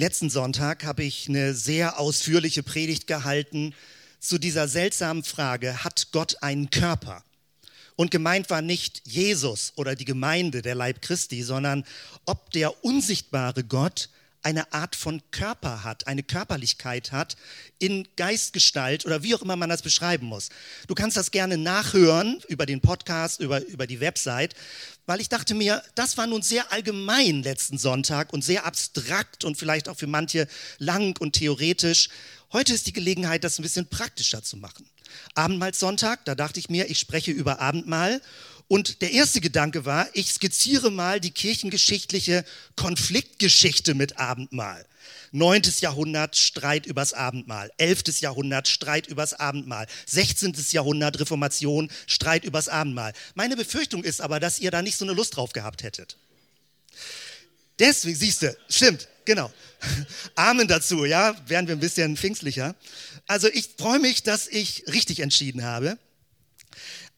Letzten Sonntag habe ich eine sehr ausführliche Predigt gehalten zu dieser seltsamen Frage, hat Gott einen Körper? Und gemeint war nicht Jesus oder die Gemeinde, der Leib Christi, sondern ob der unsichtbare Gott eine Art von Körper hat, eine Körperlichkeit hat, in Geistgestalt oder wie auch immer man das beschreiben muss. Du kannst das gerne nachhören über den Podcast, über, über die Website, weil ich dachte mir, das war nun sehr allgemein letzten Sonntag und sehr abstrakt und vielleicht auch für manche lang und theoretisch. Heute ist die Gelegenheit, das ein bisschen praktischer zu machen. Abendmahlssonntag, da dachte ich mir, ich spreche über Abendmahl und der erste Gedanke war, ich skizziere mal die kirchengeschichtliche Konfliktgeschichte mit Abendmahl. Neuntes Jahrhundert Streit übers Abendmahl, elftes Jahrhundert Streit übers Abendmahl, sechzehntes Jahrhundert Reformation Streit übers Abendmahl. Meine Befürchtung ist aber, dass ihr da nicht so eine Lust drauf gehabt hättet. Deswegen, siehst du, stimmt, genau. Amen dazu, ja, werden wir ein bisschen pfingstlicher. Also ich freue mich, dass ich richtig entschieden habe.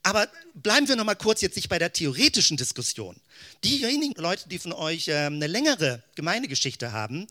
Aber bleiben wir noch mal kurz jetzt nicht bei der theoretischen Diskussion. Diejenigen Leute, die von euch äh, eine längere Gemeindegeschichte haben,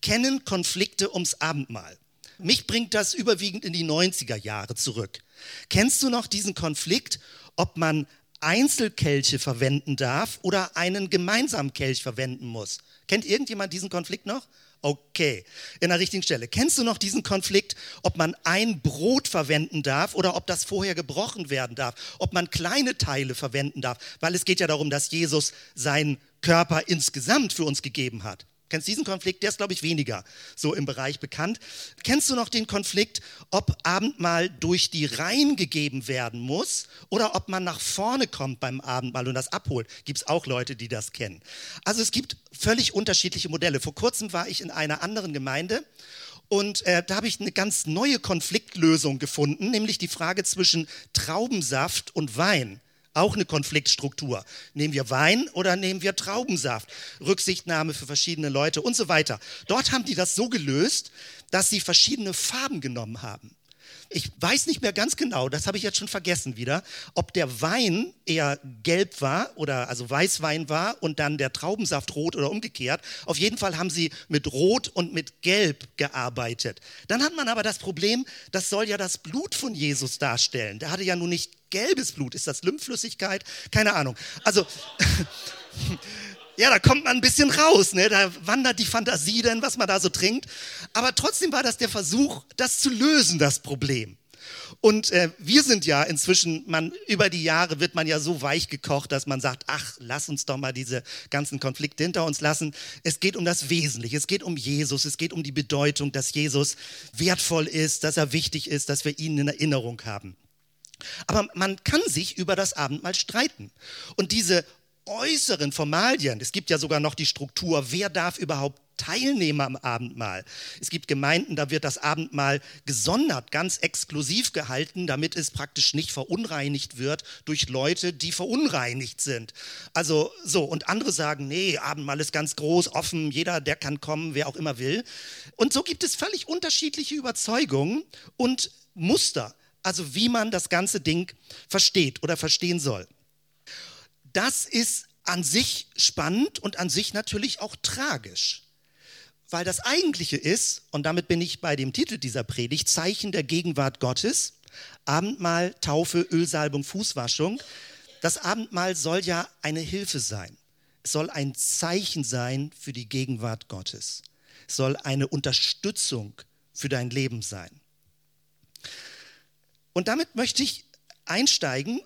kennen Konflikte ums Abendmahl. Mich bringt das überwiegend in die 90er Jahre zurück. Kennst du noch diesen Konflikt, ob man Einzelkelche verwenden darf oder einen gemeinsamen Kelch verwenden muss? Kennt irgendjemand diesen Konflikt noch? Okay, in der richtigen Stelle. Kennst du noch diesen Konflikt, ob man ein Brot verwenden darf oder ob das vorher gebrochen werden darf? Ob man kleine Teile verwenden darf? Weil es geht ja darum, dass Jesus seinen Körper insgesamt für uns gegeben hat. Kennst du diesen Konflikt? Der ist, glaube ich, weniger so im Bereich bekannt. Kennst du noch den Konflikt, ob Abendmahl durch die Reihen gegeben werden muss oder ob man nach vorne kommt beim Abendmahl und das abholt? Gibt es auch Leute, die das kennen. Also es gibt völlig unterschiedliche Modelle. Vor kurzem war ich in einer anderen Gemeinde und äh, da habe ich eine ganz neue Konfliktlösung gefunden, nämlich die Frage zwischen Traubensaft und Wein. Auch eine Konfliktstruktur. Nehmen wir Wein oder nehmen wir Traubensaft? Rücksichtnahme für verschiedene Leute und so weiter. Dort haben die das so gelöst, dass sie verschiedene Farben genommen haben. Ich weiß nicht mehr ganz genau, das habe ich jetzt schon vergessen wieder, ob der Wein eher gelb war oder also Weißwein war und dann der Traubensaft rot oder umgekehrt. Auf jeden Fall haben sie mit Rot und mit Gelb gearbeitet. Dann hat man aber das Problem, das soll ja das Blut von Jesus darstellen. Der hatte ja nun nicht gelbes Blut. Ist das Lymphflüssigkeit? Keine Ahnung. Also Ja, da kommt man ein bisschen raus, ne? da wandert die Fantasie denn, was man da so trinkt. Aber trotzdem war das der Versuch, das zu lösen, das Problem. Und äh, wir sind ja inzwischen, man, über die Jahre wird man ja so weich gekocht, dass man sagt, ach, lass uns doch mal diese ganzen Konflikte hinter uns lassen. Es geht um das Wesentliche, es geht um Jesus, es geht um die Bedeutung, dass Jesus wertvoll ist, dass er wichtig ist, dass wir ihn in Erinnerung haben. Aber man kann sich über das Abendmahl streiten. Und diese äußeren Formalien, es gibt ja sogar noch die Struktur, wer darf überhaupt teilnehmen am Abendmahl. Es gibt Gemeinden, da wird das Abendmahl gesondert, ganz exklusiv gehalten, damit es praktisch nicht verunreinigt wird durch Leute, die verunreinigt sind. Also so, und andere sagen, nee, Abendmahl ist ganz groß, offen, jeder, der kann kommen, wer auch immer will. Und so gibt es völlig unterschiedliche Überzeugungen und Muster, also wie man das ganze Ding versteht oder verstehen soll das ist an sich spannend und an sich natürlich auch tragisch. Weil das Eigentliche ist, und damit bin ich bei dem Titel dieser Predigt, Zeichen der Gegenwart Gottes, Abendmahl, Taufe, Ölsalbung, Fußwaschung. Das Abendmahl soll ja eine Hilfe sein. Es soll ein Zeichen sein für die Gegenwart Gottes. Es soll eine Unterstützung für dein Leben sein. Und damit möchte ich einsteigen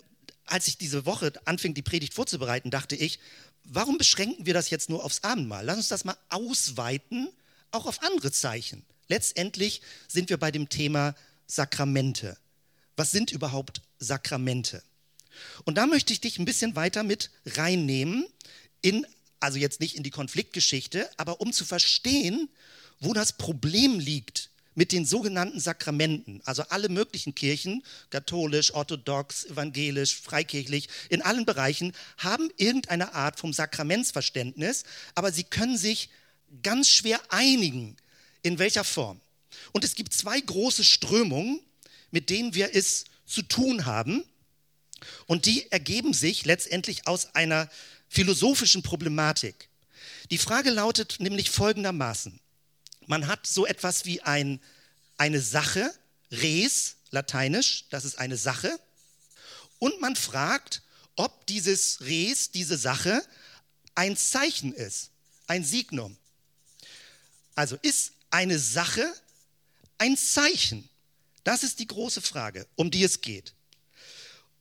als ich diese Woche anfing, die Predigt vorzubereiten, dachte ich, warum beschränken wir das jetzt nur aufs Abendmahl? Lass uns das mal ausweiten, auch auf andere Zeichen. Letztendlich sind wir bei dem Thema Sakramente. Was sind überhaupt Sakramente? Und da möchte ich dich ein bisschen weiter mit reinnehmen, in, also jetzt nicht in die Konfliktgeschichte, aber um zu verstehen, wo das Problem liegt mit den sogenannten Sakramenten, also alle möglichen Kirchen, katholisch, orthodox, evangelisch, freikirchlich, in allen Bereichen, haben irgendeine Art vom Sakramentsverständnis, aber sie können sich ganz schwer einigen, in welcher Form. Und es gibt zwei große Strömungen, mit denen wir es zu tun haben. Und die ergeben sich letztendlich aus einer philosophischen Problematik. Die Frage lautet nämlich folgendermaßen. Man hat so etwas wie ein, eine Sache, res, lateinisch, das ist eine Sache. Und man fragt, ob dieses res, diese Sache, ein Zeichen ist, ein Signum. Also ist eine Sache ein Zeichen? Das ist die große Frage, um die es geht.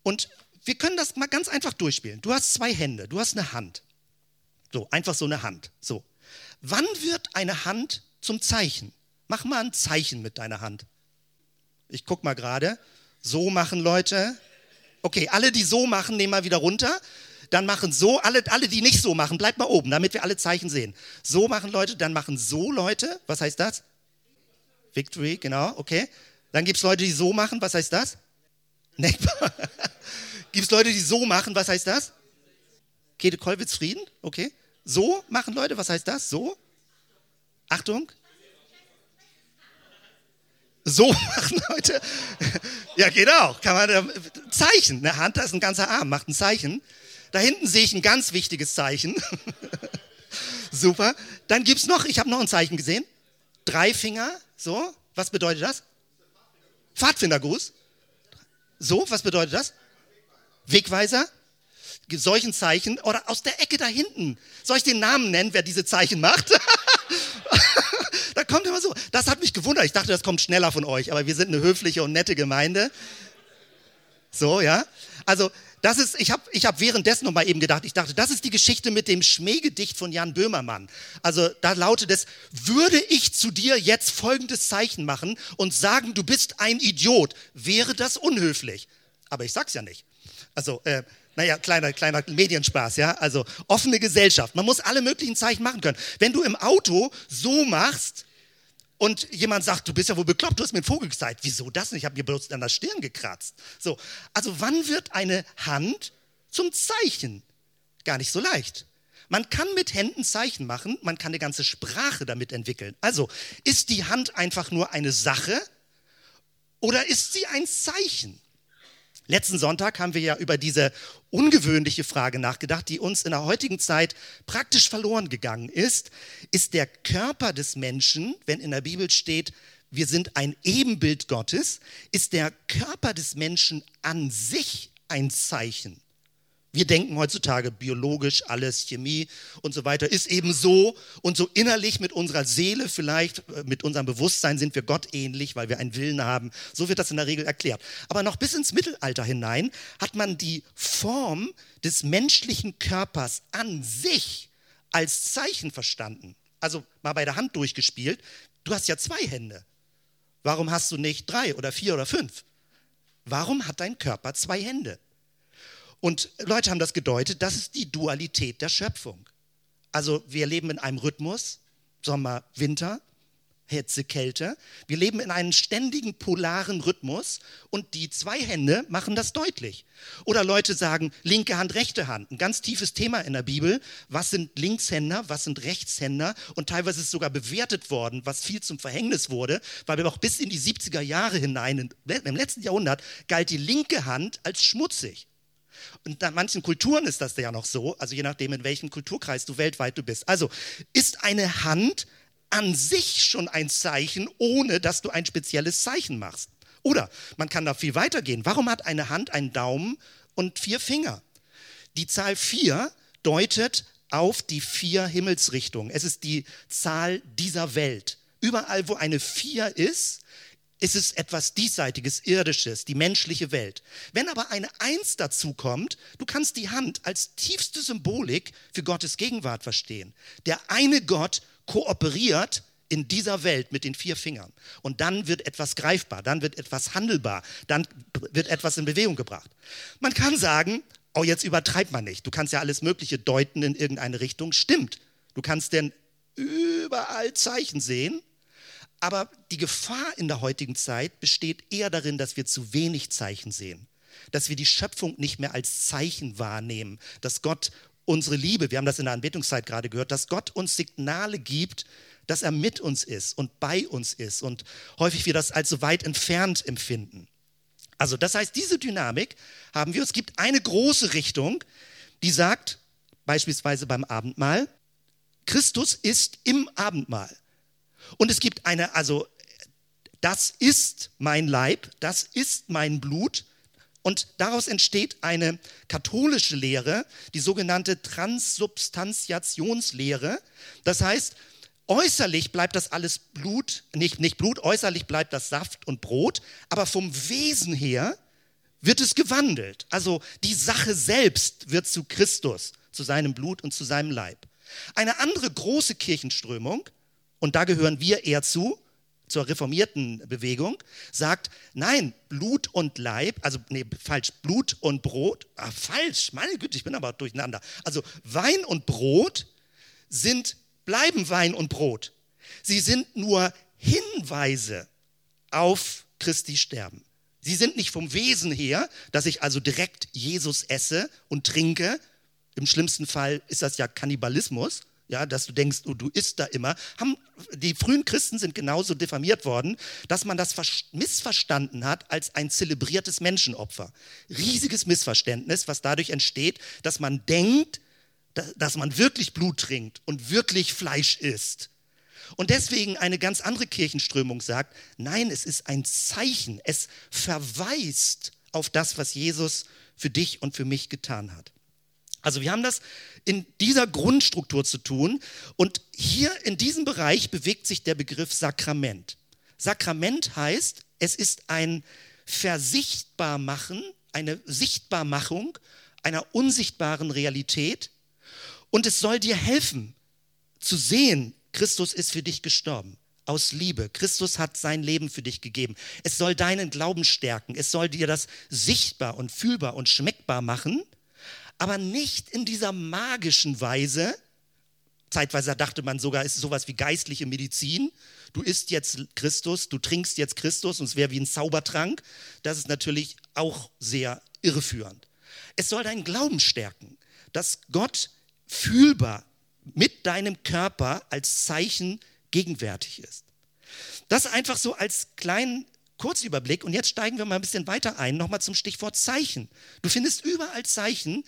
Und wir können das mal ganz einfach durchspielen. Du hast zwei Hände, du hast eine Hand. So, einfach so eine Hand. So. Wann wird eine Hand zum Zeichen? Mach mal ein Zeichen mit deiner Hand. Ich guck mal gerade. So machen Leute. Okay, alle, die so machen, nehmen mal wieder runter. Dann machen so, alle, alle, die nicht so machen, bleibt mal oben, damit wir alle Zeichen sehen. So machen Leute, dann machen so Leute. Was heißt das? Victory, genau, okay. Dann gibt es Leute, die so machen, was heißt das? Neckbar. gibt es Leute, die so machen, was heißt das? Käthe Kollwitz Frieden, okay. So machen Leute, was heißt das? So? Achtung. So machen Leute. Ja, geht auch. Kann man Zeichen. Eine Hand, da ist ein ganzer Arm, macht ein Zeichen. Da hinten sehe ich ein ganz wichtiges Zeichen. Super. Dann gibt es noch, ich habe noch ein Zeichen gesehen. Drei Finger, so. Was bedeutet das? Pfadfindergruß. So, was bedeutet das? Wegweiser. Solchen Zeichen. Oder aus der Ecke da hinten. Soll ich den Namen nennen, wer diese Zeichen macht? da kommt immer so. Das hat mich gewundert. Ich dachte, das kommt schneller von euch. Aber wir sind eine höfliche und nette Gemeinde. So, ja. Also, das ist, ich habe ich hab währenddessen noch mal eben gedacht, ich dachte, das ist die Geschichte mit dem Schmähgedicht von Jan Böhmermann. Also da lautet es, würde ich zu dir jetzt folgendes Zeichen machen und sagen, du bist ein Idiot, wäre das unhöflich. Aber ich sag's ja nicht. Also, äh, naja, kleiner, kleiner Medienspaß, ja. Also offene Gesellschaft. Man muss alle möglichen Zeichen machen können. Wenn du im Auto so machst, und jemand sagt, du bist ja wohl bekloppt, du hast mir einen Vogel gezeigt. Wieso das nicht? Ich habe mir bloß an der Stirn gekratzt. So, also wann wird eine Hand zum Zeichen? Gar nicht so leicht. Man kann mit Händen Zeichen machen, man kann eine ganze Sprache damit entwickeln. Also, ist die Hand einfach nur eine Sache oder ist sie ein Zeichen? Letzten Sonntag haben wir ja über diese ungewöhnliche Frage nachgedacht, die uns in der heutigen Zeit praktisch verloren gegangen ist. Ist der Körper des Menschen, wenn in der Bibel steht, wir sind ein Ebenbild Gottes, ist der Körper des Menschen an sich ein Zeichen? Wir denken heutzutage biologisch, alles, Chemie und so weiter ist eben so. Und so innerlich mit unserer Seele vielleicht, äh, mit unserem Bewusstsein sind wir Gott ähnlich, weil wir einen Willen haben. So wird das in der Regel erklärt. Aber noch bis ins Mittelalter hinein hat man die Form des menschlichen Körpers an sich als Zeichen verstanden. Also mal bei der Hand durchgespielt. Du hast ja zwei Hände. Warum hast du nicht drei oder vier oder fünf? Warum hat dein Körper zwei Hände? Und Leute haben das gedeutet, das ist die Dualität der Schöpfung. Also wir leben in einem Rhythmus, Sommer, Winter, Hitze, Kälte. Wir leben in einem ständigen polaren Rhythmus und die zwei Hände machen das deutlich. Oder Leute sagen linke Hand, rechte Hand. Ein ganz tiefes Thema in der Bibel. Was sind Linkshänder, was sind Rechtshänder? Und teilweise ist sogar bewertet worden, was viel zum Verhängnis wurde, weil wir auch bis in die 70er Jahre hinein, im letzten Jahrhundert, galt die linke Hand als schmutzig. Und in manchen Kulturen ist das ja noch so, also je nachdem, in welchem Kulturkreis du weltweit du bist. Also ist eine Hand an sich schon ein Zeichen, ohne dass du ein spezielles Zeichen machst. Oder man kann da viel weiter gehen. Warum hat eine Hand einen Daumen und vier Finger? Die Zahl vier deutet auf die vier Himmelsrichtungen. Es ist die Zahl dieser Welt. Überall, wo eine vier ist, ist es etwas Diesseitiges, Irdisches, die menschliche Welt. Wenn aber eine Eins dazu kommt, du kannst die Hand als tiefste Symbolik für Gottes Gegenwart verstehen. Der eine Gott kooperiert in dieser Welt mit den vier Fingern. Und dann wird etwas greifbar, dann wird etwas handelbar, dann wird etwas in Bewegung gebracht. Man kann sagen, oh, jetzt übertreibt man nicht. Du kannst ja alles Mögliche deuten in irgendeine Richtung. Stimmt. Du kannst denn überall Zeichen sehen, aber die Gefahr in der heutigen Zeit besteht eher darin, dass wir zu wenig Zeichen sehen, dass wir die Schöpfung nicht mehr als Zeichen wahrnehmen, dass Gott unsere Liebe, wir haben das in der Anbetungszeit gerade gehört, dass Gott uns Signale gibt, dass er mit uns ist und bei uns ist und häufig wir das als so weit entfernt empfinden. Also das heißt, diese Dynamik haben wir. Es gibt eine große Richtung, die sagt, beispielsweise beim Abendmahl, Christus ist im Abendmahl. Und es gibt eine, also das ist mein Leib, das ist mein Blut. Und daraus entsteht eine katholische Lehre, die sogenannte Transsubstantiationslehre. Das heißt, äußerlich bleibt das alles Blut, nicht, nicht Blut, äußerlich bleibt das Saft und Brot, aber vom Wesen her wird es gewandelt. Also die Sache selbst wird zu Christus, zu seinem Blut und zu seinem Leib. Eine andere große Kirchenströmung, und da gehören wir eher zu, zur reformierten Bewegung, sagt, nein, Blut und Leib, also nee, falsch, Blut und Brot, ah, falsch, meine Güte, ich bin aber durcheinander. Also Wein und Brot sind, bleiben Wein und Brot. Sie sind nur Hinweise auf Christi Sterben. Sie sind nicht vom Wesen her, dass ich also direkt Jesus esse und trinke. Im schlimmsten Fall ist das ja Kannibalismus, ja, dass du denkst, oh, du isst da immer, haben, die frühen Christen sind genauso diffamiert worden, dass man das missverstanden hat als ein zelebriertes Menschenopfer. Riesiges Missverständnis, was dadurch entsteht, dass man denkt, dass man wirklich Blut trinkt und wirklich Fleisch isst. Und deswegen eine ganz andere Kirchenströmung sagt, nein, es ist ein Zeichen, es verweist auf das, was Jesus für dich und für mich getan hat. Also wir haben das in dieser Grundstruktur zu tun und hier in diesem Bereich bewegt sich der Begriff Sakrament. Sakrament heißt, es ist ein Versichtbarmachen, eine Sichtbarmachung einer unsichtbaren Realität und es soll dir helfen zu sehen, Christus ist für dich gestorben aus Liebe. Christus hat sein Leben für dich gegeben. Es soll deinen Glauben stärken. Es soll dir das sichtbar und fühlbar und schmeckbar machen aber nicht in dieser magischen Weise. Zeitweise dachte man sogar, es ist sowas wie geistliche Medizin. Du isst jetzt Christus, du trinkst jetzt Christus und es wäre wie ein Zaubertrank. Das ist natürlich auch sehr irreführend. Es soll deinen Glauben stärken, dass Gott fühlbar mit deinem Körper als Zeichen gegenwärtig ist. Das einfach so als kleinen Kurzüberblick und jetzt steigen wir mal ein bisschen weiter ein, nochmal zum Stichwort Zeichen. Du findest überall Zeichen,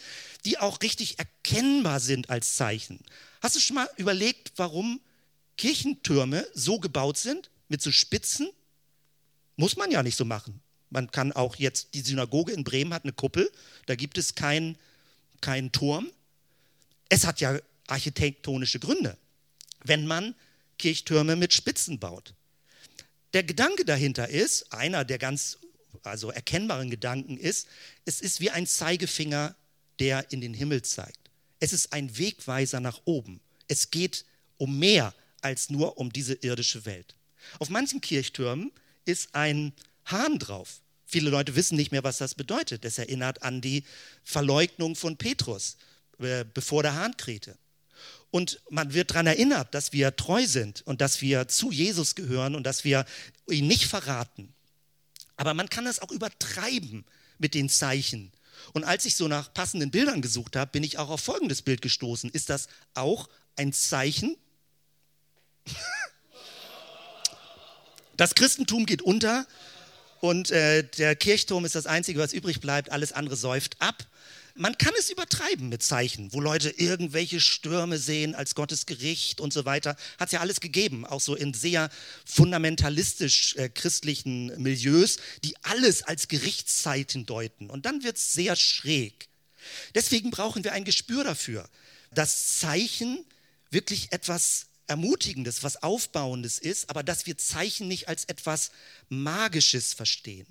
die auch richtig erkennbar sind als Zeichen. Hast du schon mal überlegt, warum Kirchentürme so gebaut sind, mit so Spitzen? Muss man ja nicht so machen. Man kann auch jetzt, die Synagoge in Bremen hat eine Kuppel, da gibt es keinen kein Turm. Es hat ja architektonische Gründe, wenn man Kirchtürme mit Spitzen baut. Der Gedanke dahinter ist, einer der ganz also erkennbaren Gedanken ist, es ist wie ein Zeigefinger, der in den Himmel zeigt. Es ist ein Wegweiser nach oben. Es geht um mehr als nur um diese irdische Welt. Auf manchen Kirchtürmen ist ein Hahn drauf. Viele Leute wissen nicht mehr, was das bedeutet. Das erinnert an die Verleugnung von Petrus, äh, bevor der Hahn krähte. Und man wird daran erinnert, dass wir treu sind und dass wir zu Jesus gehören und dass wir ihn nicht verraten. Aber man kann das auch übertreiben mit den Zeichen. Und als ich so nach passenden Bildern gesucht habe, bin ich auch auf folgendes Bild gestoßen. Ist das auch ein Zeichen? Das Christentum geht unter und äh, der Kirchturm ist das Einzige, was übrig bleibt. Alles andere säuft ab man kann es übertreiben mit Zeichen, wo Leute irgendwelche Stürme sehen als Gottes Gericht und so weiter. Hat es ja alles gegeben, auch so in sehr fundamentalistisch äh, christlichen Milieus, die alles als Gerichtszeiten deuten. Und dann wird es sehr schräg. Deswegen brauchen wir ein Gespür dafür, dass Zeichen wirklich etwas Ermutigendes, was Aufbauendes ist, aber dass wir Zeichen nicht als etwas Magisches verstehen.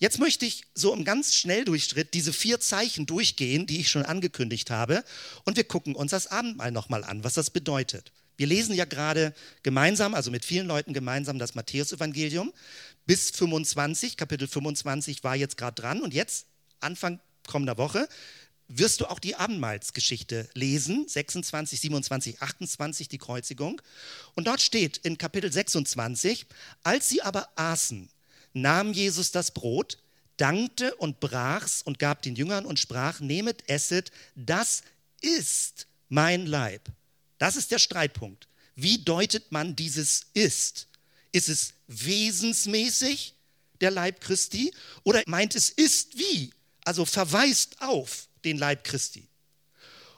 Jetzt möchte ich so im ganz Schnelldurchschritt diese vier Zeichen durchgehen, die ich schon angekündigt habe. Und wir gucken uns das Abendmahl nochmal an, was das bedeutet. Wir lesen ja gerade gemeinsam, also mit vielen Leuten gemeinsam, das Matthäusevangelium bis 25. Kapitel 25 war jetzt gerade dran. Und jetzt, Anfang kommender Woche, wirst du auch die Abendmahlsgeschichte lesen, 26, 27, 28, die Kreuzigung. Und dort steht in Kapitel 26, als sie aber aßen, nahm Jesus das Brot, dankte und brach's und gab den Jüngern und sprach, nehmet, esset, das ist mein Leib. Das ist der Streitpunkt. Wie deutet man dieses ist? Ist es wesensmäßig der Leib Christi oder meint es ist wie? Also verweist auf den Leib Christi.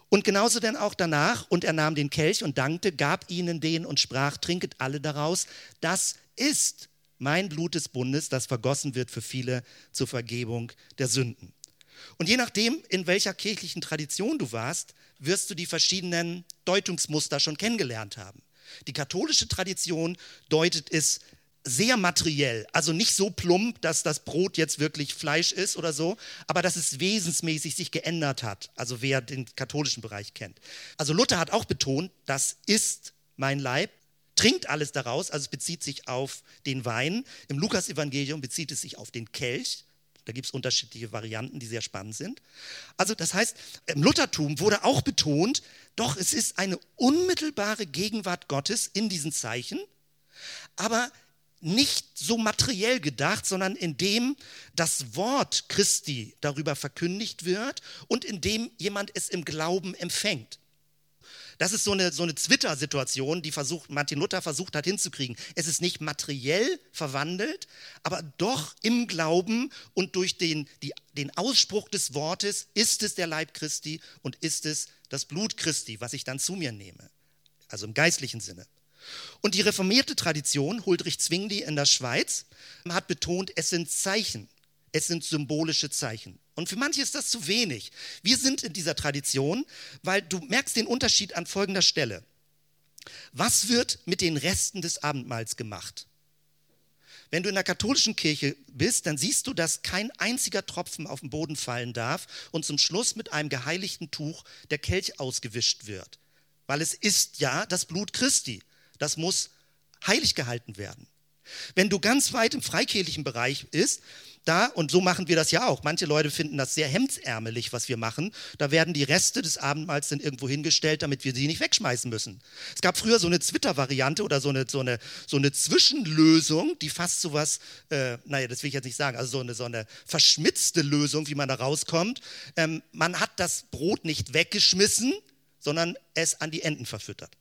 Und genauso denn auch danach, und er nahm den Kelch und dankte, gab ihnen den und sprach, trinket alle daraus, das ist mein Blut des Bundes, das vergossen wird für viele zur Vergebung der Sünden. Und je nachdem, in welcher kirchlichen Tradition du warst, wirst du die verschiedenen Deutungsmuster schon kennengelernt haben. Die katholische Tradition deutet es sehr materiell, also nicht so plump, dass das Brot jetzt wirklich Fleisch ist oder so, aber dass es wesensmäßig sich geändert hat, also wer den katholischen Bereich kennt. Also Luther hat auch betont, das ist mein Leib, trinkt alles daraus, also es bezieht sich auf den Wein. Im Lukas-Evangelium bezieht es sich auf den Kelch. Da gibt es unterschiedliche Varianten, die sehr spannend sind. Also das heißt, im Luthertum wurde auch betont, doch es ist eine unmittelbare Gegenwart Gottes in diesen Zeichen, aber nicht so materiell gedacht, sondern indem das Wort Christi darüber verkündigt wird und indem jemand es im Glauben empfängt. Das ist so eine, so eine Twitter-Situation, die versucht, Martin Luther versucht hat hinzukriegen. Es ist nicht materiell verwandelt, aber doch im Glauben und durch den, die, den Ausspruch des Wortes ist es der Leib Christi und ist es das Blut Christi, was ich dann zu mir nehme. Also im geistlichen Sinne. Und die reformierte Tradition, Huldrych Zwingli in der Schweiz, hat betont, es sind Zeichen, es sind symbolische Zeichen. Und für manche ist das zu wenig. Wir sind in dieser Tradition, weil du merkst den Unterschied an folgender Stelle. Was wird mit den Resten des Abendmahls gemacht? Wenn du in der katholischen Kirche bist, dann siehst du, dass kein einziger Tropfen auf den Boden fallen darf und zum Schluss mit einem geheiligten Tuch der Kelch ausgewischt wird. Weil es ist ja das Blut Christi. Das muss heilig gehalten werden. Wenn du ganz weit im freikirchlichen Bereich bist, da, und so machen wir das ja auch. Manche Leute finden das sehr hemdsärmelig, was wir machen. Da werden die Reste des Abendmahls dann irgendwo hingestellt, damit wir sie nicht wegschmeißen müssen. Es gab früher so eine Twitter-Variante oder so eine, so, eine, so eine Zwischenlösung, die fast so was, äh, naja, das will ich jetzt nicht sagen, also so eine, so eine verschmitzte Lösung, wie man da rauskommt. Ähm, man hat das Brot nicht weggeschmissen, sondern es an die Enten verfüttert.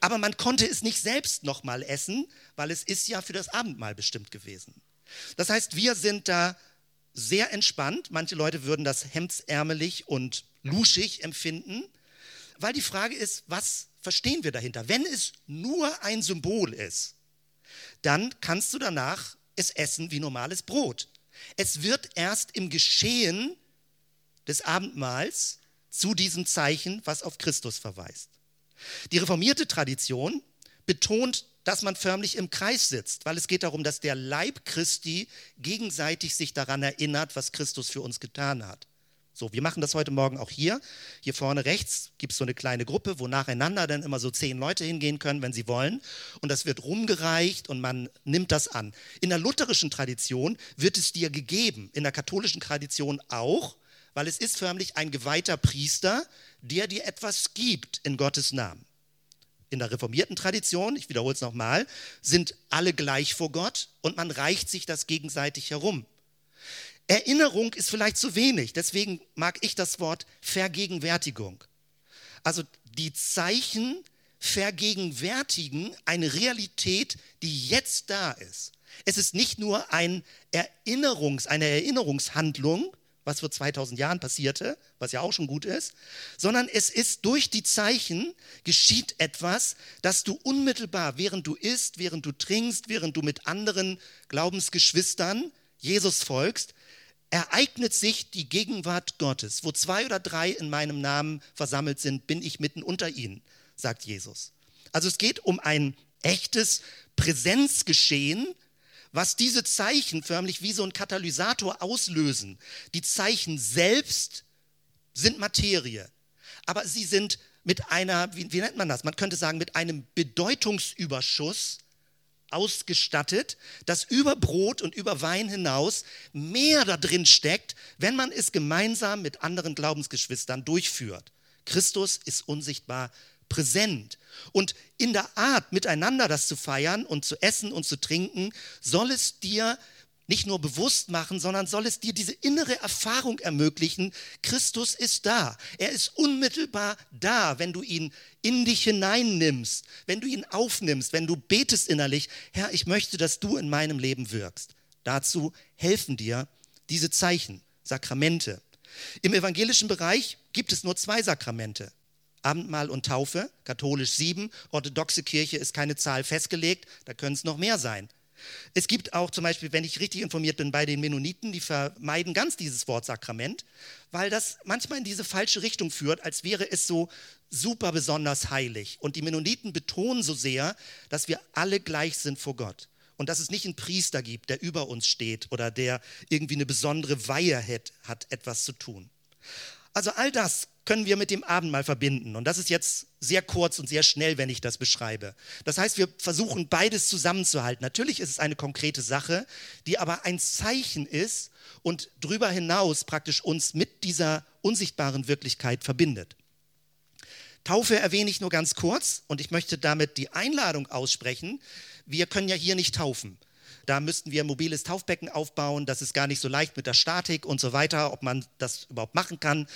Aber man konnte es nicht selbst nochmal essen, weil es ist ja für das Abendmahl bestimmt gewesen. Das heißt, wir sind da sehr entspannt. Manche Leute würden das hemdsärmelig und luschig empfinden, weil die Frage ist, was verstehen wir dahinter? Wenn es nur ein Symbol ist, dann kannst du danach es essen wie normales Brot. Es wird erst im Geschehen des Abendmahls zu diesem Zeichen, was auf Christus verweist. Die reformierte Tradition betont dass man förmlich im Kreis sitzt, weil es geht darum, dass der Leib Christi gegenseitig sich daran erinnert, was Christus für uns getan hat. So, wir machen das heute Morgen auch hier. Hier vorne rechts gibt es so eine kleine Gruppe, wo nacheinander dann immer so zehn Leute hingehen können, wenn sie wollen. Und das wird rumgereicht und man nimmt das an. In der lutherischen Tradition wird es dir gegeben, in der katholischen Tradition auch, weil es ist förmlich ein geweihter Priester, der dir etwas gibt in Gottes Namen in der reformierten Tradition, ich wiederhole es nochmal, sind alle gleich vor Gott und man reicht sich das gegenseitig herum. Erinnerung ist vielleicht zu wenig, deswegen mag ich das Wort Vergegenwärtigung. Also die Zeichen vergegenwärtigen eine Realität, die jetzt da ist. Es ist nicht nur ein Erinnerungs, eine Erinnerungshandlung, was vor 2000 Jahren passierte, was ja auch schon gut ist, sondern es ist durch die Zeichen geschieht etwas, dass du unmittelbar, während du isst, während du trinkst, während du mit anderen Glaubensgeschwistern Jesus folgst, ereignet sich die Gegenwart Gottes. Wo zwei oder drei in meinem Namen versammelt sind, bin ich mitten unter ihnen, sagt Jesus. Also es geht um ein echtes Präsenzgeschehen, was diese Zeichen förmlich wie so ein Katalysator auslösen. Die Zeichen selbst sind Materie, aber sie sind mit einer, wie, wie nennt man das? Man könnte sagen, mit einem Bedeutungsüberschuss ausgestattet, dass über Brot und über Wein hinaus mehr da drin steckt, wenn man es gemeinsam mit anderen Glaubensgeschwistern durchführt. Christus ist unsichtbar präsent. Und in der Art, miteinander das zu feiern und zu essen und zu trinken, soll es dir nicht nur bewusst machen, sondern soll es dir diese innere Erfahrung ermöglichen, Christus ist da. Er ist unmittelbar da, wenn du ihn in dich hineinnimmst, wenn du ihn aufnimmst, wenn du betest innerlich, Herr, ich möchte, dass du in meinem Leben wirkst. Dazu helfen dir diese Zeichen, Sakramente. Im evangelischen Bereich gibt es nur zwei Sakramente. Abendmahl und Taufe, katholisch sieben, orthodoxe Kirche ist keine Zahl festgelegt, da können es noch mehr sein. Es gibt auch zum Beispiel, wenn ich richtig informiert bin, bei den Mennoniten, die vermeiden ganz dieses Wort Sakrament, weil das manchmal in diese falsche Richtung führt, als wäre es so super besonders heilig. Und die Mennoniten betonen so sehr, dass wir alle gleich sind vor Gott. Und dass es nicht einen Priester gibt, der über uns steht oder der irgendwie eine besondere Weihe hat, hat etwas zu tun. Also all das können wir mit dem Abendmahl verbinden. Und das ist jetzt sehr kurz und sehr schnell, wenn ich das beschreibe. Das heißt, wir versuchen beides zusammenzuhalten. Natürlich ist es eine konkrete Sache, die aber ein Zeichen ist und darüber hinaus praktisch uns mit dieser unsichtbaren Wirklichkeit verbindet. Taufe erwähne ich nur ganz kurz und ich möchte damit die Einladung aussprechen. Wir können ja hier nicht taufen. Da müssten wir ein mobiles Taufbecken aufbauen. Das ist gar nicht so leicht mit der Statik und so weiter, ob man das überhaupt machen kann.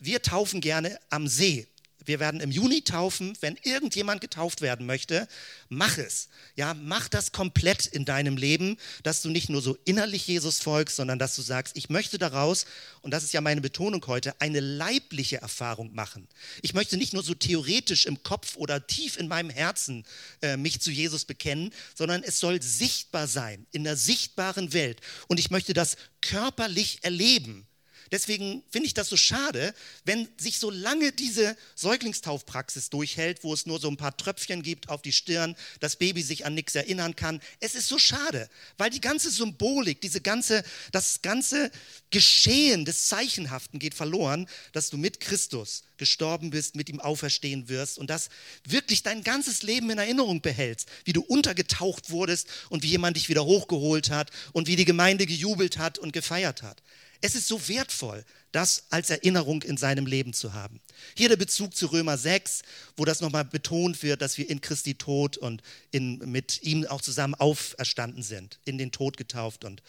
Wir taufen gerne am See. Wir werden im Juni taufen. Wenn irgendjemand getauft werden möchte, mach es. Ja, mach das komplett in deinem Leben, dass du nicht nur so innerlich Jesus folgst, sondern dass du sagst, ich möchte daraus, und das ist ja meine Betonung heute, eine leibliche Erfahrung machen. Ich möchte nicht nur so theoretisch im Kopf oder tief in meinem Herzen äh, mich zu Jesus bekennen, sondern es soll sichtbar sein, in der sichtbaren Welt. Und ich möchte das körperlich erleben. Deswegen finde ich das so schade, wenn sich so lange diese Säuglingstaufpraxis durchhält, wo es nur so ein paar Tröpfchen gibt auf die Stirn, das Baby sich an nichts erinnern kann. Es ist so schade, weil die ganze Symbolik, diese ganze, das ganze Geschehen des Zeichenhaften geht verloren, dass du mit Christus gestorben bist, mit ihm auferstehen wirst und das wirklich dein ganzes Leben in Erinnerung behältst, wie du untergetaucht wurdest und wie jemand dich wieder hochgeholt hat und wie die Gemeinde gejubelt hat und gefeiert hat. Es ist so wertvoll, das als Erinnerung in seinem Leben zu haben. Hier der Bezug zu Römer 6, wo das nochmal betont wird, dass wir in Christi Tod und in, mit ihm auch zusammen auferstanden sind, in den Tod getauft und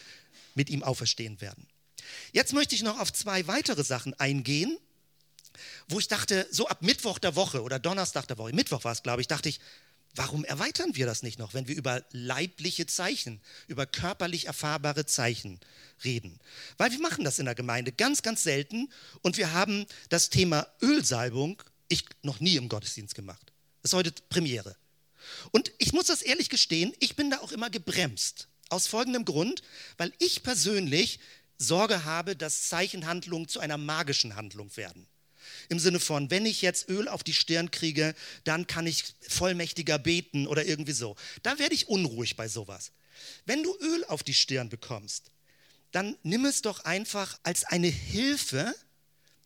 mit ihm auferstehen werden. Jetzt möchte ich noch auf zwei weitere Sachen eingehen, wo ich dachte, so ab Mittwoch der Woche oder Donnerstag der Woche, Mittwoch war es, glaube ich, dachte ich, Warum erweitern wir das nicht noch, wenn wir über leibliche Zeichen, über körperlich erfahrbare Zeichen reden? Weil wir machen das in der Gemeinde ganz, ganz selten und wir haben das Thema Ölsalbung, ich noch nie im Gottesdienst gemacht. Das ist heute Premiere. Und ich muss das ehrlich gestehen, ich bin da auch immer gebremst. Aus folgendem Grund, weil ich persönlich Sorge habe, dass Zeichenhandlungen zu einer magischen Handlung werden. Im Sinne von, wenn ich jetzt Öl auf die Stirn kriege, dann kann ich vollmächtiger beten oder irgendwie so. Da werde ich unruhig bei sowas. Wenn du Öl auf die Stirn bekommst, dann nimm es doch einfach als eine Hilfe,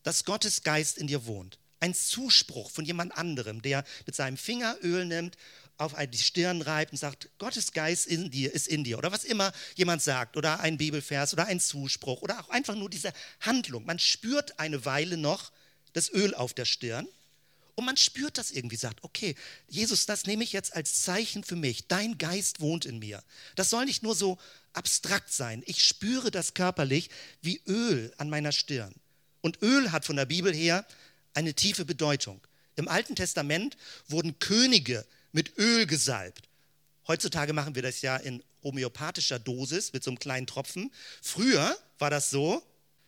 dass Gottes Geist in dir wohnt. Ein Zuspruch von jemand anderem, der mit seinem Finger Öl nimmt, auf die Stirn reibt und sagt, Gottes Geist in dir ist in dir. Oder was immer jemand sagt. Oder ein Bibelvers oder ein Zuspruch. Oder auch einfach nur diese Handlung. Man spürt eine Weile noch, das Öl auf der Stirn. Und man spürt das irgendwie, sagt, okay, Jesus, das nehme ich jetzt als Zeichen für mich. Dein Geist wohnt in mir. Das soll nicht nur so abstrakt sein. Ich spüre das körperlich wie Öl an meiner Stirn. Und Öl hat von der Bibel her eine tiefe Bedeutung. Im Alten Testament wurden Könige mit Öl gesalbt. Heutzutage machen wir das ja in homöopathischer Dosis mit so einem kleinen Tropfen. Früher war das so,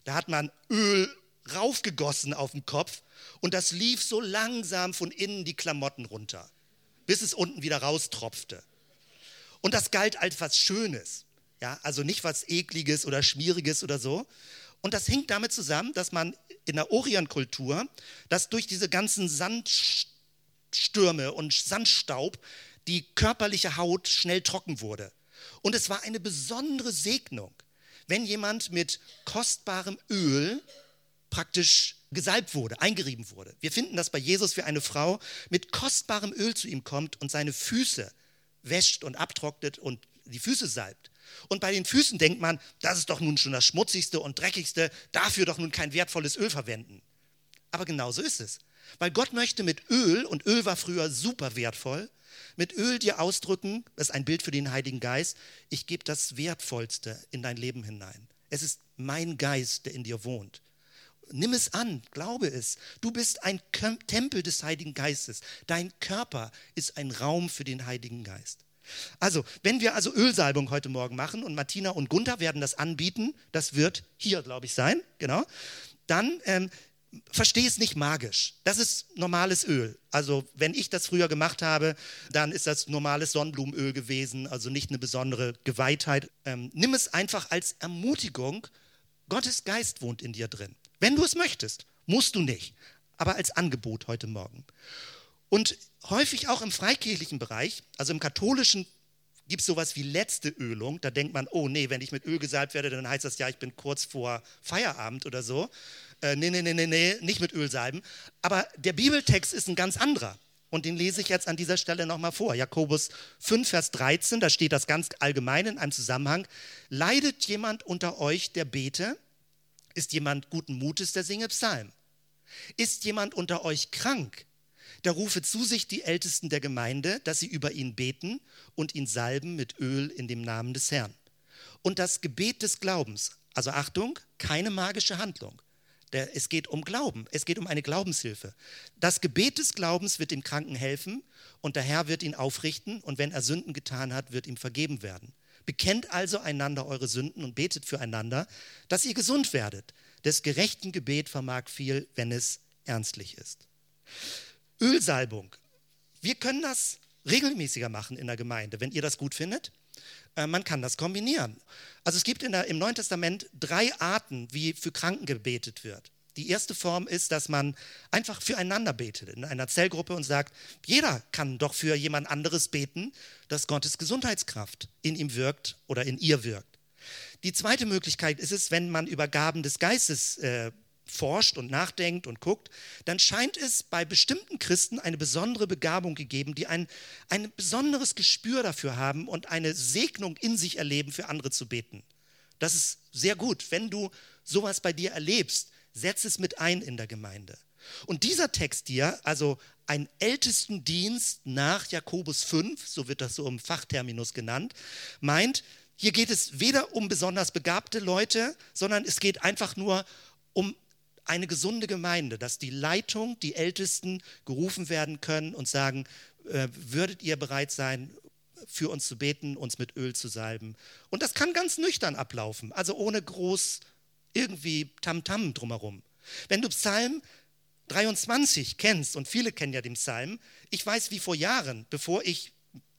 da hat man Öl raufgegossen auf den Kopf und das lief so langsam von innen die Klamotten runter, bis es unten wieder raustropfte. Und das galt als was Schönes, ja, also nicht was Ekliges oder Schmieriges oder so. Und das hängt damit zusammen, dass man in der Orientkultur, dass durch diese ganzen Sandstürme und Sandstaub die körperliche Haut schnell trocken wurde. Und es war eine besondere Segnung, wenn jemand mit kostbarem Öl praktisch gesalbt wurde, eingerieben wurde. Wir finden das bei Jesus, wie eine Frau mit kostbarem Öl zu ihm kommt und seine Füße wäscht und abtrocknet und die Füße salbt. Und bei den Füßen denkt man, das ist doch nun schon das schmutzigste und dreckigste, dafür doch nun kein wertvolles Öl verwenden. Aber genau so ist es. Weil Gott möchte mit Öl, und Öl war früher super wertvoll, mit Öl dir ausdrücken, das ist ein Bild für den Heiligen Geist, ich gebe das Wertvollste in dein Leben hinein. Es ist mein Geist, der in dir wohnt. Nimm es an, glaube es. Du bist ein Tempel des Heiligen Geistes. Dein Körper ist ein Raum für den Heiligen Geist. Also, wenn wir also Ölsalbung heute Morgen machen und Martina und Gunther werden das anbieten, das wird hier, glaube ich, sein, genau, dann ähm, verstehe es nicht magisch. Das ist normales Öl. Also wenn ich das früher gemacht habe, dann ist das normales Sonnenblumenöl gewesen, also nicht eine besondere Geweihtheit. Ähm, nimm es einfach als Ermutigung. Gottes Geist wohnt in dir drin. Wenn du es möchtest, musst du nicht, aber als Angebot heute Morgen. Und häufig auch im freikirchlichen Bereich, also im katholischen gibt es sowas wie letzte Ölung. Da denkt man, oh nee, wenn ich mit Öl gesalbt werde, dann heißt das ja, ich bin kurz vor Feierabend oder so. Äh, nee, nee, nee, nee, nee, nicht mit Öl salben. Aber der Bibeltext ist ein ganz anderer. Und den lese ich jetzt an dieser Stelle nochmal vor. Jakobus 5, Vers 13, da steht das ganz allgemein in einem Zusammenhang. Leidet jemand unter euch, der bete? Ist jemand guten Mutes, der singe Psalm? Ist jemand unter euch krank? Da rufe zu sich die Ältesten der Gemeinde, dass sie über ihn beten und ihn salben mit Öl in dem Namen des Herrn. Und das Gebet des Glaubens, also Achtung, keine magische Handlung. Es geht um Glauben, es geht um eine Glaubenshilfe. Das Gebet des Glaubens wird dem Kranken helfen und der Herr wird ihn aufrichten und wenn er Sünden getan hat, wird ihm vergeben werden. Bekennt also einander eure Sünden und betet füreinander, dass ihr gesund werdet. Des gerechten Gebet vermag viel, wenn es ernstlich ist. Ölsalbung. Wir können das regelmäßiger machen in der Gemeinde, wenn ihr das gut findet. Äh, man kann das kombinieren. Also es gibt der, im Neuen Testament drei Arten, wie für Kranken gebetet wird. Die erste Form ist, dass man einfach füreinander betet in einer Zellgruppe und sagt, jeder kann doch für jemand anderes beten, dass Gottes Gesundheitskraft in ihm wirkt oder in ihr wirkt. Die zweite Möglichkeit ist es, wenn man über Gaben des Geistes äh, forscht und nachdenkt und guckt, dann scheint es bei bestimmten Christen eine besondere Begabung gegeben, die ein, ein besonderes Gespür dafür haben und eine Segnung in sich erleben, für andere zu beten. Das ist sehr gut. Wenn du sowas bei dir erlebst, setz es mit ein in der Gemeinde. Und dieser Text hier, also ein Ältestendienst nach Jakobus 5, so wird das so im Fachterminus genannt, meint, hier geht es weder um besonders begabte Leute, sondern es geht einfach nur um eine gesunde Gemeinde, dass die Leitung, die Ältesten gerufen werden können und sagen, äh, würdet ihr bereit sein, für uns zu beten, uns mit Öl zu salben. Und das kann ganz nüchtern ablaufen, also ohne groß irgendwie Tamtam -Tam drumherum. Wenn du Psalm 23 kennst, und viele kennen ja den Psalm, ich weiß wie vor Jahren, bevor ich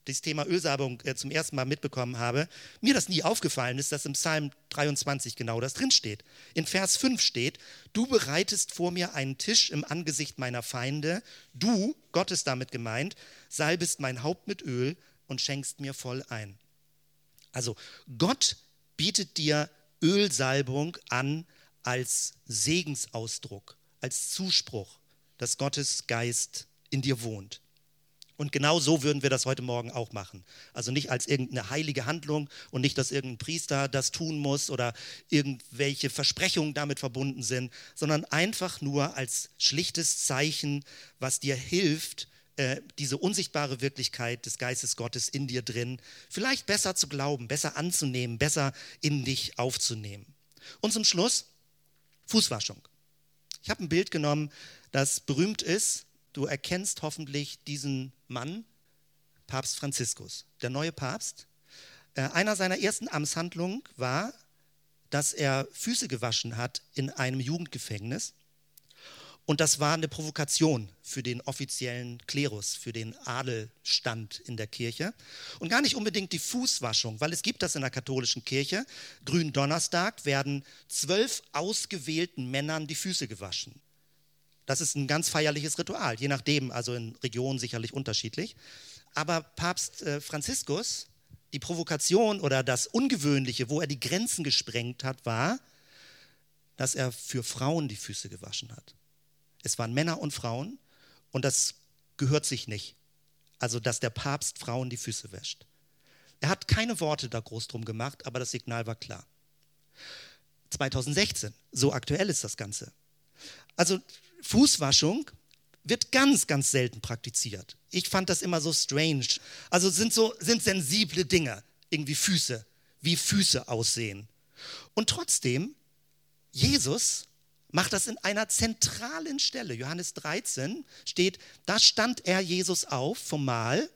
das Thema Ölsalbung äh, zum ersten Mal mitbekommen habe, mir das nie aufgefallen ist, dass im Psalm 23 genau das drinsteht. In Vers 5 steht, du bereitest vor mir einen Tisch im Angesicht meiner Feinde, du, Gott ist damit gemeint, salbest mein Haupt mit Öl und schenkst mir voll ein. Also Gott bietet dir Ölsalbung an als Segensausdruck, als Zuspruch, dass Gottes Geist in dir wohnt. Und genau so würden wir das heute Morgen auch machen. Also nicht als irgendeine heilige Handlung und nicht, dass irgendein Priester das tun muss oder irgendwelche Versprechungen damit verbunden sind, sondern einfach nur als schlichtes Zeichen, was dir hilft, äh, diese unsichtbare Wirklichkeit des Geistes Gottes in dir drin vielleicht besser zu glauben, besser anzunehmen, besser in dich aufzunehmen. Und zum Schluss Fußwaschung. Ich habe ein Bild genommen, das berühmt ist Du erkennst hoffentlich diesen Mann, Papst Franziskus, der neue Papst. Äh, einer seiner ersten Amtshandlungen war, dass er Füße gewaschen hat in einem Jugendgefängnis. Und das war eine Provokation für den offiziellen Klerus, für den Adelstand in der Kirche. Und gar nicht unbedingt die Fußwaschung, weil es gibt das in der katholischen Kirche. Gründonnerstag werden zwölf ausgewählten Männern die Füße gewaschen. Das ist ein ganz feierliches Ritual, je nachdem, also in Regionen sicherlich unterschiedlich. Aber Papst äh, Franziskus, die Provokation oder das Ungewöhnliche, wo er die Grenzen gesprengt hat, war, dass er für Frauen die Füße gewaschen hat. Es waren Männer und Frauen und das gehört sich nicht. Also, dass der Papst Frauen die Füße wäscht. Er hat keine Worte da groß drum gemacht, aber das Signal war klar. 2016, so aktuell ist das Ganze. Also Fußwaschung wird ganz, ganz selten praktiziert. Ich fand das immer so strange. Also sind so sind sensible Dinge, irgendwie Füße, wie Füße aussehen. Und trotzdem, Jesus macht das in einer zentralen Stelle. Johannes 13 steht, da stand er Jesus auf vom Mahl,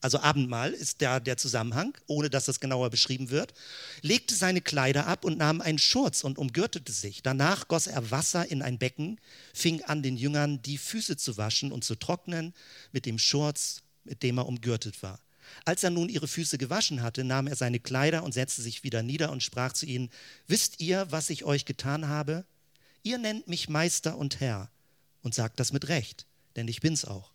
also Abendmahl ist der, der Zusammenhang, ohne dass das genauer beschrieben wird, legte seine Kleider ab und nahm einen Schurz und umgürtete sich. Danach goss er Wasser in ein Becken, fing an, den Jüngern die Füße zu waschen und zu trocknen mit dem Schurz, mit dem er umgürtet war. Als er nun ihre Füße gewaschen hatte, nahm er seine Kleider und setzte sich wieder nieder und sprach zu ihnen, wisst ihr, was ich euch getan habe? Ihr nennt mich Meister und Herr und sagt das mit Recht, denn ich bin's auch.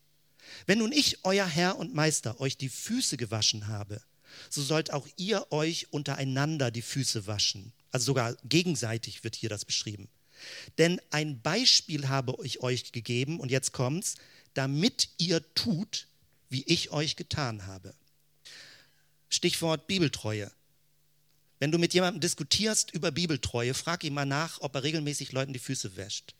Wenn nun ich, euer Herr und Meister, euch die Füße gewaschen habe, so sollt auch ihr euch untereinander die Füße waschen. Also sogar gegenseitig wird hier das beschrieben. Denn ein Beispiel habe ich euch gegeben, und jetzt kommt's, damit ihr tut, wie ich euch getan habe. Stichwort Bibeltreue. Wenn du mit jemandem diskutierst über Bibeltreue, frag ihn mal nach, ob er regelmäßig Leuten die Füße wäscht.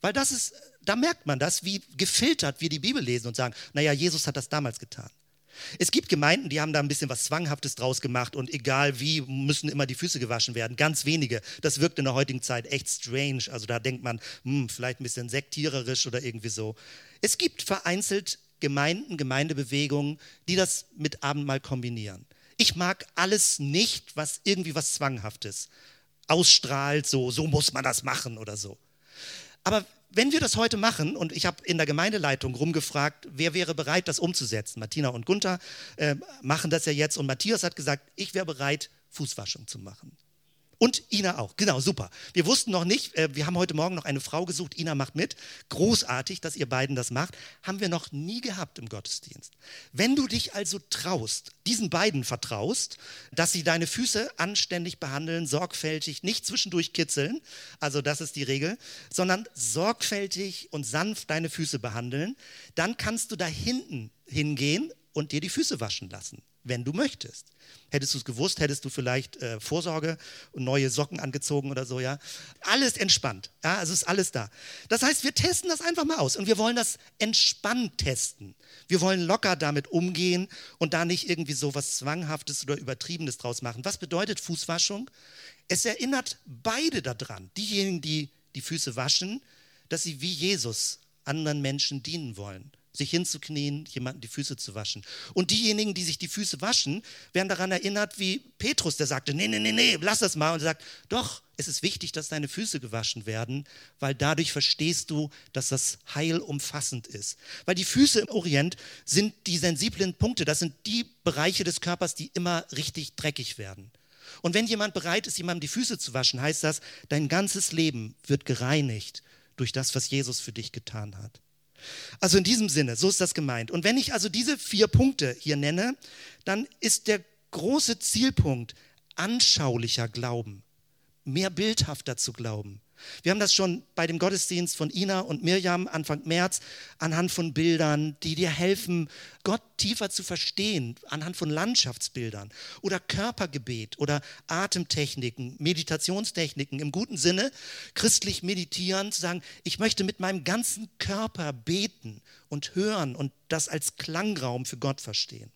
Weil das ist, da merkt man das, wie gefiltert wir die Bibel lesen und sagen, naja, Jesus hat das damals getan. Es gibt Gemeinden, die haben da ein bisschen was Zwanghaftes draus gemacht und egal wie, müssen immer die Füße gewaschen werden. Ganz wenige. Das wirkt in der heutigen Zeit echt strange. Also da denkt man, hm, vielleicht ein bisschen sektiererisch oder irgendwie so. Es gibt vereinzelt Gemeinden, Gemeindebewegungen, die das mit Abendmahl kombinieren. Ich mag alles nicht, was irgendwie was Zwanghaftes ausstrahlt, so, so muss man das machen oder so. Aber wenn wir das heute machen, und ich habe in der Gemeindeleitung rumgefragt, wer wäre bereit, das umzusetzen? Martina und Gunther äh, machen das ja jetzt und Matthias hat gesagt, ich wäre bereit, Fußwaschung zu machen. Und Ina auch. Genau, super. Wir wussten noch nicht, äh, wir haben heute Morgen noch eine Frau gesucht. Ina macht mit. Großartig, dass ihr beiden das macht. Haben wir noch nie gehabt im Gottesdienst. Wenn du dich also traust, diesen beiden vertraust, dass sie deine Füße anständig behandeln, sorgfältig, nicht zwischendurch kitzeln, also das ist die Regel, sondern sorgfältig und sanft deine Füße behandeln, dann kannst du da hinten hingehen und dir die Füße waschen lassen wenn du möchtest. Hättest du es gewusst, hättest du vielleicht äh, Vorsorge und neue Socken angezogen oder so, ja. Alles entspannt, ja, also ist alles da. Das heißt, wir testen das einfach mal aus und wir wollen das entspannt testen. Wir wollen locker damit umgehen und da nicht irgendwie so was Zwanghaftes oder Übertriebenes draus machen. Was bedeutet Fußwaschung? Es erinnert beide daran, diejenigen, die die Füße waschen, dass sie wie Jesus anderen Menschen dienen wollen sich hinzuknien, jemanden die Füße zu waschen. Und diejenigen, die sich die Füße waschen, werden daran erinnert, wie Petrus, der sagte, nee, nee, nee, nee, lass das mal. Und sagt, doch, es ist wichtig, dass deine Füße gewaschen werden, weil dadurch verstehst du, dass das Heil umfassend ist. Weil die Füße im Orient sind die sensiblen Punkte, das sind die Bereiche des Körpers, die immer richtig dreckig werden. Und wenn jemand bereit ist, jemandem die Füße zu waschen, heißt das, dein ganzes Leben wird gereinigt durch das, was Jesus für dich getan hat. Also in diesem Sinne, so ist das gemeint. Und wenn ich also diese vier Punkte hier nenne, dann ist der große Zielpunkt anschaulicher Glauben, mehr bildhafter zu glauben. Wir haben das schon bei dem Gottesdienst von Ina und Mirjam Anfang März anhand von Bildern, die dir helfen, Gott tiefer zu verstehen, anhand von Landschaftsbildern oder Körpergebet oder Atemtechniken, Meditationstechniken im guten Sinne, christlich meditieren, zu sagen, ich möchte mit meinem ganzen Körper beten und hören und das als Klangraum für Gott verstehen.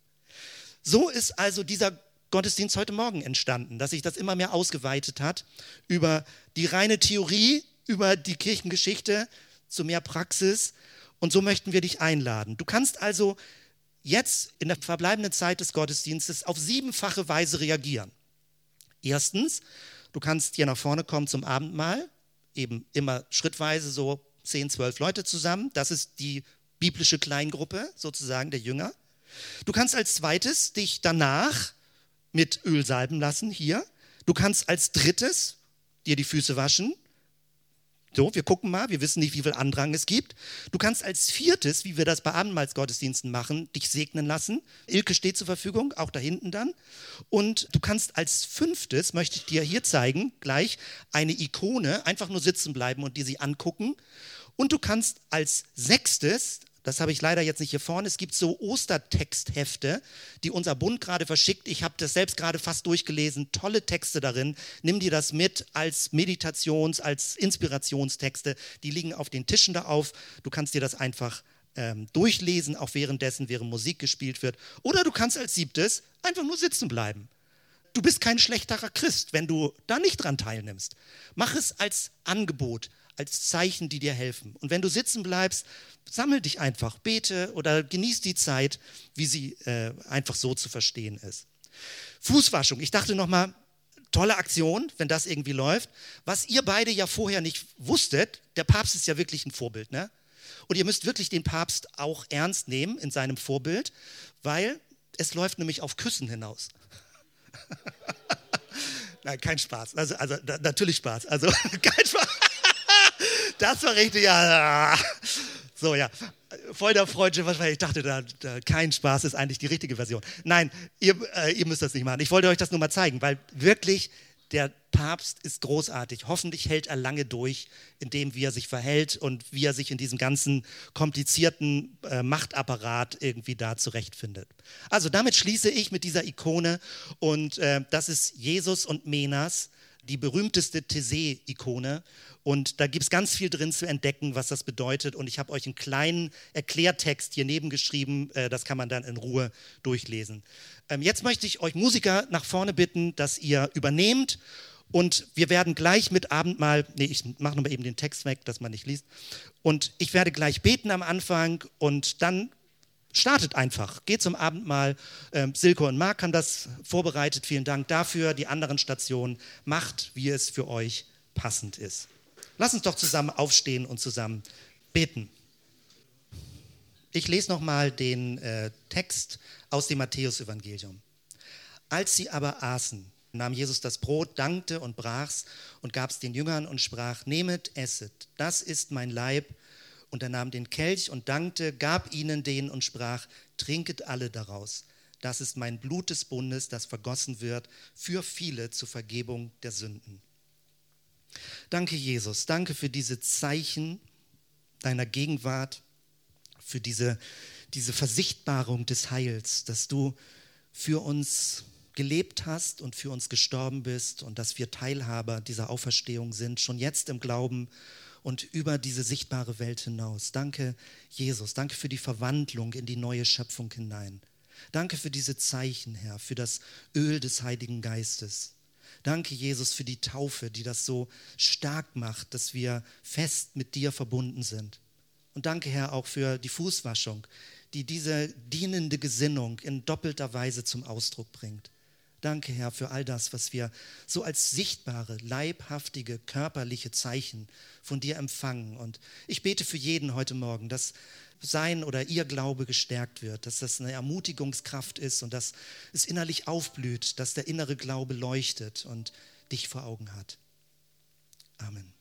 So ist also dieser Gottesdienst heute Morgen entstanden, dass sich das immer mehr ausgeweitet hat über die reine Theorie, über die Kirchengeschichte zu mehr Praxis. Und so möchten wir dich einladen. Du kannst also jetzt in der verbleibenden Zeit des Gottesdienstes auf siebenfache Weise reagieren. Erstens, du kannst hier nach vorne kommen zum Abendmahl, eben immer schrittweise so zehn, zwölf Leute zusammen. Das ist die biblische Kleingruppe sozusagen der Jünger. Du kannst als zweites dich danach mit Öl salben lassen, hier. Du kannst als drittes dir die Füße waschen. So, wir gucken mal, wir wissen nicht, wie viel Andrang es gibt. Du kannst als viertes, wie wir das bei Abendmahlsgottesdiensten machen, dich segnen lassen. Ilke steht zur Verfügung, auch da hinten dann. Und du kannst als fünftes, möchte ich dir hier zeigen, gleich eine Ikone, einfach nur sitzen bleiben und dir sie angucken. Und du kannst als sechstes das habe ich leider jetzt nicht hier vorne. Es gibt so Ostertexthefte, die unser Bund gerade verschickt. Ich habe das selbst gerade fast durchgelesen. Tolle Texte darin. Nimm dir das mit als Meditations-, als Inspirationstexte. Die liegen auf den Tischen da auf. Du kannst dir das einfach ähm, durchlesen, auch währenddessen, während Musik gespielt wird. Oder du kannst als siebtes einfach nur sitzen bleiben. Du bist kein schlechterer Christ, wenn du da nicht dran teilnimmst. Mach es als Angebot, als Zeichen, die dir helfen. Und wenn du sitzen bleibst, sammel dich einfach, bete oder genieß die Zeit, wie sie äh, einfach so zu verstehen ist. Fußwaschung. Ich dachte nochmal, tolle Aktion, wenn das irgendwie läuft. Was ihr beide ja vorher nicht wusstet, der Papst ist ja wirklich ein Vorbild, ne? Und ihr müsst wirklich den Papst auch ernst nehmen in seinem Vorbild, weil es läuft nämlich auf Küssen hinaus. Nein, kein Spaß. Also, also natürlich Spaß. Also kein Spaß. Das war richtig, ja. So, ja. Voll der Freude, ich dachte, da, da, kein Spaß ist eigentlich die richtige Version. Nein, ihr, äh, ihr müsst das nicht machen. Ich wollte euch das nur mal zeigen, weil wirklich der Papst ist großartig. Hoffentlich hält er lange durch, in dem, wie er sich verhält und wie er sich in diesem ganzen komplizierten äh, Machtapparat irgendwie da zurechtfindet. Also damit schließe ich mit dieser Ikone und äh, das ist Jesus und Menas, die berühmteste Thésée-Ikone. Und da gibt es ganz viel drin zu entdecken, was das bedeutet. Und ich habe euch einen kleinen Erklärtext hier neben geschrieben. Äh, das kann man dann in Ruhe durchlesen. Ähm, jetzt möchte ich euch Musiker nach vorne bitten, dass ihr übernehmt. Und wir werden gleich mit Abendmahl, nee, ich mache nochmal eben den Text weg, dass man nicht liest. Und ich werde gleich beten am Anfang und dann startet einfach, geht zum Abendmahl. Ähm, Silke und Marc haben das vorbereitet. Vielen Dank dafür. Die anderen Stationen macht, wie es für euch passend ist. Lass uns doch zusammen aufstehen und zusammen beten. Ich lese nochmal den äh, Text aus dem Matthäusevangelium. Als sie aber aßen, nahm Jesus das Brot, dankte und brach's und gab's den Jüngern und sprach: Nehmet, esset, das ist mein Leib. Und er nahm den Kelch und dankte, gab ihnen den und sprach: Trinket alle daraus. Das ist mein Blut des Bundes, das vergossen wird für viele zur Vergebung der Sünden. Danke, Jesus. Danke für diese Zeichen deiner Gegenwart für diese, diese Versichtbarung des Heils, dass du für uns gelebt hast und für uns gestorben bist und dass wir Teilhaber dieser Auferstehung sind, schon jetzt im Glauben und über diese sichtbare Welt hinaus. Danke, Jesus. Danke für die Verwandlung in die neue Schöpfung hinein. Danke für diese Zeichen, Herr, für das Öl des Heiligen Geistes. Danke, Jesus, für die Taufe, die das so stark macht, dass wir fest mit dir verbunden sind. Und danke, Herr, auch für die Fußwaschung, die diese dienende Gesinnung in doppelter Weise zum Ausdruck bringt. Danke, Herr, für all das, was wir so als sichtbare, leibhaftige, körperliche Zeichen von dir empfangen. Und ich bete für jeden heute Morgen, dass sein oder ihr Glaube gestärkt wird, dass das eine Ermutigungskraft ist und dass es innerlich aufblüht, dass der innere Glaube leuchtet und dich vor Augen hat. Amen.